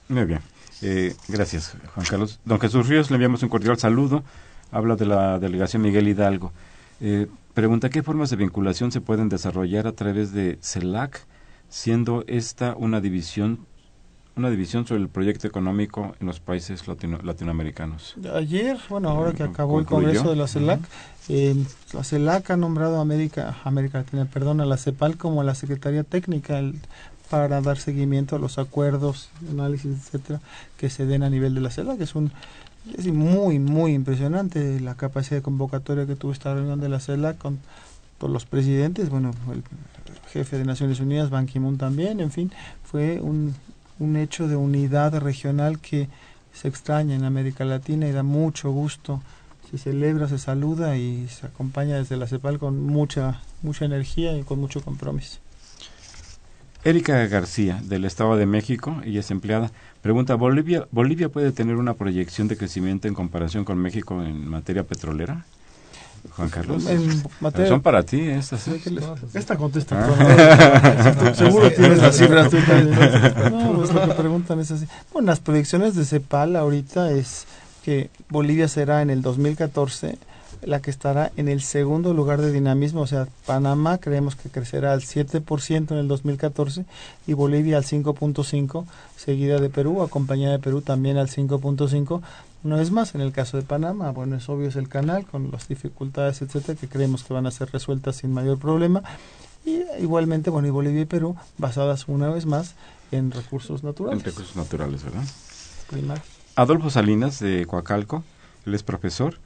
Muy bien. Eh, gracias, Juan Carlos. Don Jesús Ríos, le enviamos un cordial saludo. Habla de la delegación Miguel Hidalgo. Eh, pregunta, ¿qué formas de vinculación se pueden desarrollar a través de CELAC, siendo esta una división una división sobre el proyecto económico en los países latino- latinoamericanos? Ayer, bueno, ahora que acabó el. Congreso de la CELAC, eh, la CELAC ha nombrado a América, América Latina, perdón, a la CEPAL como la Secretaría Técnica el- para dar seguimiento a los acuerdos, análisis, etcétera, que se den a nivel de la CELAC. Es un es muy, muy impresionante la capacidad de convocatoria que tuvo esta reunión de la CELAC con todos los presidentes, bueno, el jefe de Naciones Unidas, Ban Ki-moon también, en fin, fue un, un hecho de unidad regional que se extraña en América Latina y da mucho gusto. Se celebra, se saluda y se acompaña desde la CEPAL con mucha, mucha energía y con mucho compromiso. Erika García, del Estado de México, ella es empleada, pregunta, ¿Bolivia, ¿Bolivia puede tener una proyección de crecimiento en comparación con México en materia petrolera? Juan Carlos. En materia- Son para ti estas. ¿eh? Esta contesta. Ah. Seguro tienes las cifras. No, pues lo que preguntan es así. Bueno, las proyecciones de CEPAL ahorita es que Bolivia será en el 2014 la que estará en el segundo lugar de dinamismo, o sea, Panamá creemos que crecerá al 7% en el 2014 y Bolivia al 5.5, seguida de Perú, acompañada de Perú también al 5.5. No es más, en el caso de Panamá, bueno, es obvio es el canal con las dificultades, etcétera, que creemos que van a ser resueltas sin mayor problema. Y igualmente, bueno, y Bolivia y Perú basadas una vez más en recursos En naturales. recursos naturales, ¿verdad? Adolfo Salinas, de Coacalco, él es profesor,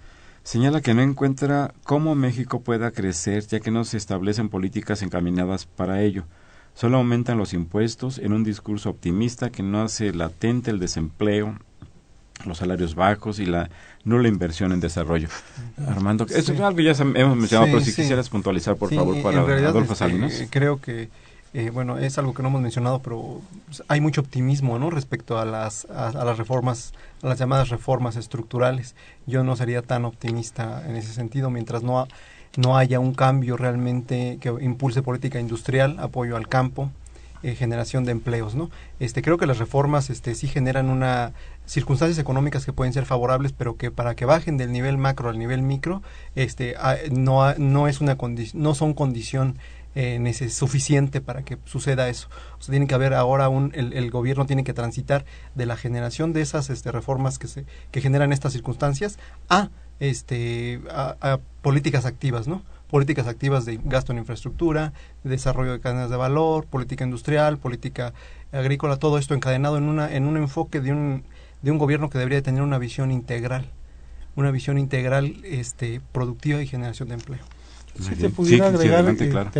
señala que no encuentra cómo México pueda crecer ya que no se establecen políticas encaminadas para ello. Solo aumentan los impuestos en un discurso optimista que no hace latente el desempleo, los salarios bajos y la nula inversión en desarrollo. Armando, eso Sí. es algo que ya hemos mencionado, Sí, pero si sí. quisieras puntualizar, por favor, para realidad, Adolfo este, Salinas. Creo que, eh, bueno, es algo que no hemos mencionado, pero hay mucho optimismo, ¿no? Respecto a las, a, a las reformas, a las llamadas reformas estructurales. Yo no sería tan optimista en ese sentido mientras no, ha- no haya un cambio realmente que impulse política industrial, apoyo al campo, eh, generación de empleos, ¿no? Este, creo que las reformas, este, sí generan una circunstancias económicas que pueden ser favorables, pero que para que bajen del nivel macro al nivel micro, este, no, no es una no son condición eh, suficiente para que suceda eso. O sea, tiene que haber ahora un, el, gobierno tiene que transitar de la generación de esas este, reformas que se, que generan estas circunstancias a este a políticas activas, ¿no? Políticas activas de gasto en infraestructura, de desarrollo de cadenas de valor, política industrial, política agrícola, todo esto encadenado en una en un enfoque de un de un gobierno que debería tener una visión integral, una visión integral este productiva y generación de empleo. Si te pudiera Sí, agregar adelante, eh, claro.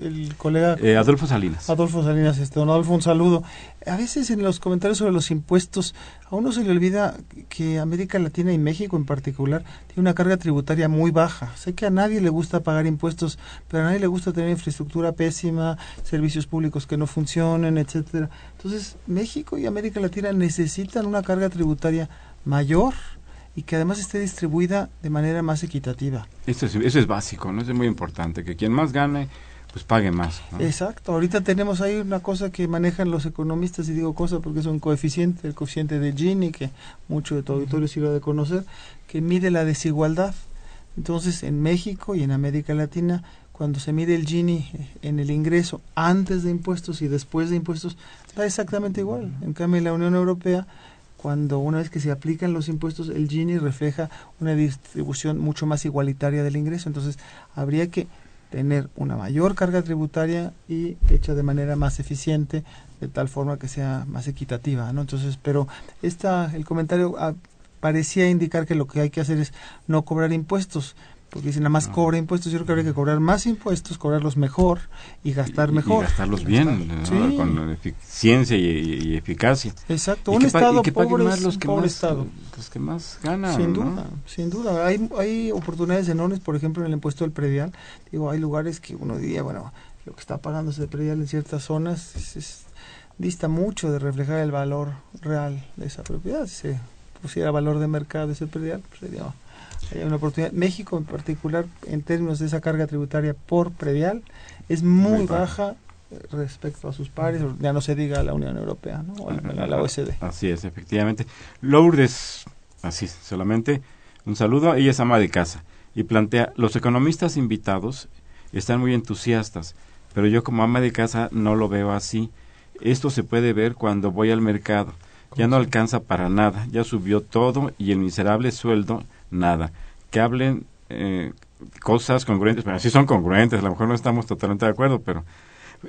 el colega Eh, Adolfo Salinas. Adolfo Salinas, este, don Adolfo, un saludo. A veces en los comentarios sobre los impuestos, a uno se le olvida que América Latina y México en particular tiene una carga tributaria muy baja. Sé que a nadie le gusta pagar impuestos, pero a nadie le gusta tener infraestructura pésima, servicios públicos que no funcionen, etcétera. Entonces, México y América Latina necesitan una carga tributaria mayor y que además esté distribuida de manera más equitativa. Eso es, eso es básico, ¿no? Eso es muy importante, que quien más gane, pues pague más. ¿no? Exacto, ahorita tenemos ahí una cosa que manejan los economistas, y digo cosa porque es un coeficiente, el coeficiente de Gini, que mucho de tu auditorio sirve de conocer, que mide la desigualdad. Entonces, en México y en América Latina, cuando se mide el Gini eh, en el ingreso antes de impuestos y después de impuestos, da exactamente igual. En cambio, en la Unión Europea, cuando una vez que se aplican los impuestos, el Gini refleja una distribución mucho más igualitaria del ingreso. Entonces, habría que tener una mayor carga tributaria y hecha de manera más eficiente, de tal forma que sea más equitativa, ¿no? Entonces, pero esta, el comentario ah, parecía indicar que lo que hay que hacer es no cobrar impuestos, porque si nada más cobra impuestos, yo creo que habría que cobrar más impuestos, cobrarlos mejor y gastar mejor. Y gastarlos bien, ¿no? Sí. con eficiencia y, eficacia. Exacto, Y un que estado y que pobre más es los que pobre más, estado. los que más ganan. Sin ¿no? duda, sin duda. Hay, hay oportunidades enormes, por ejemplo, en el impuesto del predial. Digo, hay lugares que uno diría, bueno, lo que está pagándose de predial en ciertas zonas es- es- dista mucho de reflejar el valor real de esa propiedad. Si se pusiera valor de mercado ese predial, pues sería hay una oportunidad. México, en particular, en términos de esa carga tributaria por predial, es muy, Muy baja. eh, respecto a sus pares, ya no se diga a la Unión Europea, ¿no? O a la- OSD. Así es, efectivamente. Lourdes, así solamente, un saludo. Ella es ama de casa y plantea, los economistas invitados están muy entusiastas, pero yo como ama de casa no lo veo así. Esto se puede ver cuando voy al mercado. Ya no alcanza para nada, ya subió todo y el miserable sueldo, nada. Que hablen eh, cosas congruentes, bueno, sí son congruentes, a lo mejor no estamos totalmente de acuerdo, pero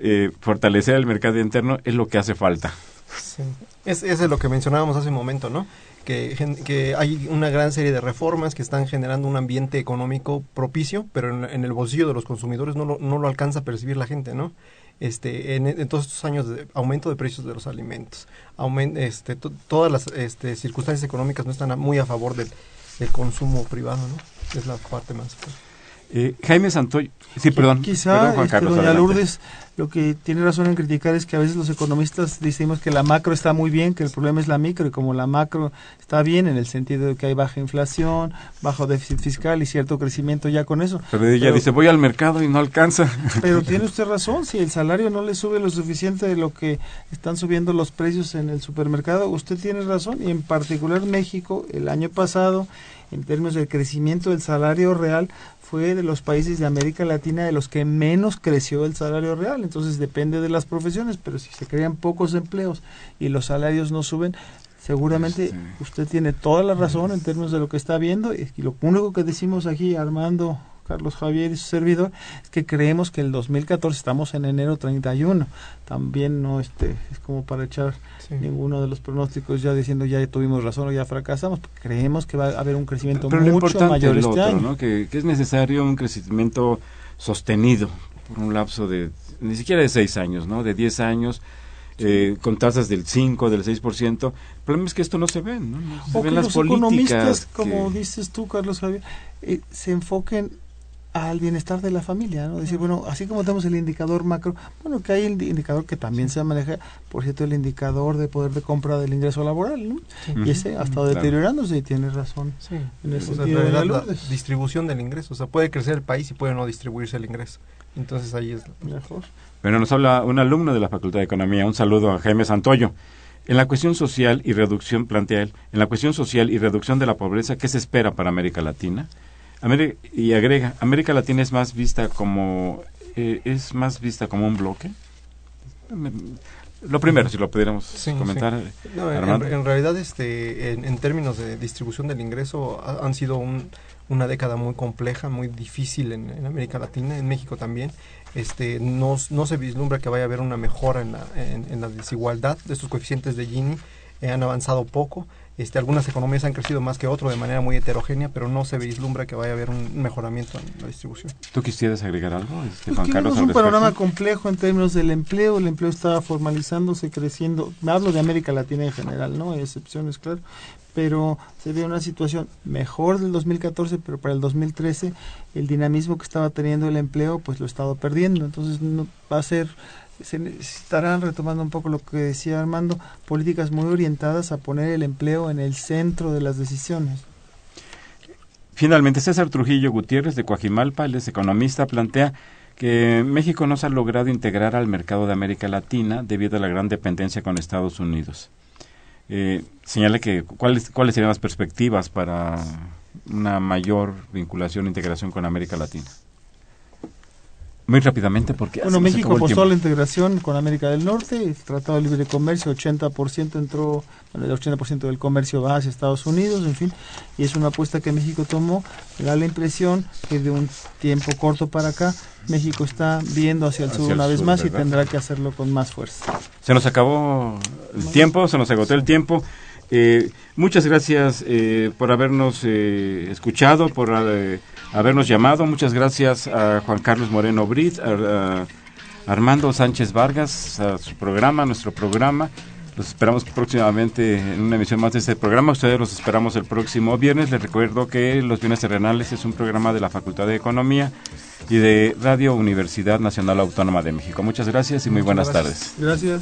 eh, fortalecer el mercado interno es lo que hace falta. Sí. Es, es lo que mencionábamos hace un momento, ¿no? Que, que hay una gran serie de reformas que están generando un ambiente económico propicio, pero en, el bolsillo de los consumidores no lo, no lo alcanza a percibir la gente, ¿no? Este, en, todos estos años de aumento de precios de los alimentos, aumen- este, to- todas las este, circunstancias económicas no están muy a favor del, del consumo privado, ¿no? Es la parte más. Eh, Jaime Santoy, sí, perdón. Quizá, perdón, Juan este, Carlos, doña adelante. Lourdes, lo que tiene razón en criticar es que a veces los economistas decimos que la macro está muy bien, que el problema es la micro, y como la macro está bien en el sentido de que hay baja inflación, bajo déficit fiscal y cierto crecimiento ya con eso. Pero ella Pero- dice, voy al mercado y no alcanza. Pero tiene usted razón, si el salario no le sube lo suficiente de lo que están subiendo los precios en el supermercado, usted tiene razón, y en particular México, el año pasado, en términos del crecimiento del salario real, fue de los países de América Latina de los que menos creció el salario real. Entonces depende de las profesiones, pero si se crean pocos empleos y los salarios no suben, seguramente Este. usted tiene toda la razón en términos de lo que está viendo. Y lo único que decimos aquí, Armando, Carlos Javier y su servidor, es que creemos que el 2014 estamos en enero 31. También no este es como para echar Sí. ninguno de los pronósticos ya diciendo ya tuvimos razón o ya fracasamos. Creemos que va a haber un crecimiento Pero mucho mayor este otro, año. ¿no? Que, que es necesario un crecimiento sostenido por un lapso de, ni siquiera de seis años, ¿no? De diez años, eh, con tasas del 5, del 6%. El problema es que esto no se ve, ¿no? No se o ven que las los políticas. economistas, como que- dices tú, Carlos Javier, eh, se enfoquen al bienestar de la familia, ¿no? Decir, bueno, así como tenemos el indicador macro, bueno, que hay el indicador que también se maneja, por cierto, el indicador de poder de compra del ingreso laboral, ¿no? Y ese ha estado claro. deteriorándose y tiene razón. Sí, En el o sea, sentido la la distribución del ingreso, o sea, puede crecer el país y puede no distribuirse el ingreso. Entonces ahí es Mejor. Bueno, nos habla un alumno de la Facultad de Economía. Un saludo a Jaime Santoyo. En la cuestión social y reducción, plantea él, en la cuestión social y reducción de la pobreza, ¿qué se espera para América Latina? Ameri- y agrega, ¿América Latina es más vista como eh, es más vista como un bloque? Lo primero, si lo pudiéramos Sí, comentar. No, en, realidad, este, en, en términos de distribución del ingreso, ha- han sido un- una década muy compleja, muy difícil en, en América Latina, en México también. Este, no, no se vislumbra que vaya a haber una mejora en la, en, en la desigualdad de estos coeficientes de Gini. Eh, han avanzado poco. Este, algunas economías han crecido más que otras de manera muy heterogénea, pero no se vislumbra que vaya a haber un mejoramiento en la distribución. ¿Tú quisieras agregar algo, este, Pues Juan que Carlos? al un panorama complejo en términos del empleo. El empleo está formalizándose, creciendo. Me hablo de América Latina en general, ¿no? Hay excepciones, claro. Pero se ve una situación mejor del 2014, pero para el 2013 el dinamismo que estaba teniendo el empleo, pues lo ha estado perdiendo. Entonces no, va a ser, se necesitarán, retomando un poco lo que decía Armando, políticas muy orientadas a poner el empleo en el centro de las decisiones. Finalmente, César Trujillo Gutiérrez de Coajimalpa, él es economista, plantea que México no se ha logrado integrar al mercado de América Latina debido a la gran dependencia con Estados Unidos. Eh, señala que cuáles cuáles serían las perspectivas para una mayor vinculación e integración con América Latina. Muy rápidamente, porque Bueno, México apostó a la integración con América del Norte, el Tratado de Libre Comercio, 80% entró, el 80% del comercio va hacia Estados Unidos, en fin, y es una apuesta que México tomó. Da la impresión que de un tiempo corto para acá, México está viendo hacia el Hacia sur el una vez sur, más y tendrá que hacerlo con más fuerza. Se nos acabó el tiempo, se nos agotó el tiempo. Eh, muchas gracias eh, por habernos eh, escuchado, por eh, habernos llamado. Muchas gracias a Juan Carlos Moreno Brit, a, Armando Sánchez Vargas, a su programa, nuestro programa. Los esperamos próximamente en una emisión más de este programa. Ustedes los esperamos el próximo viernes. Les recuerdo que Los Bienes Terrenales es un programa de la Facultad de Economía y de Radio Universidad Nacional Autónoma de México. Muchas gracias y muy buenas tardes. Gracias.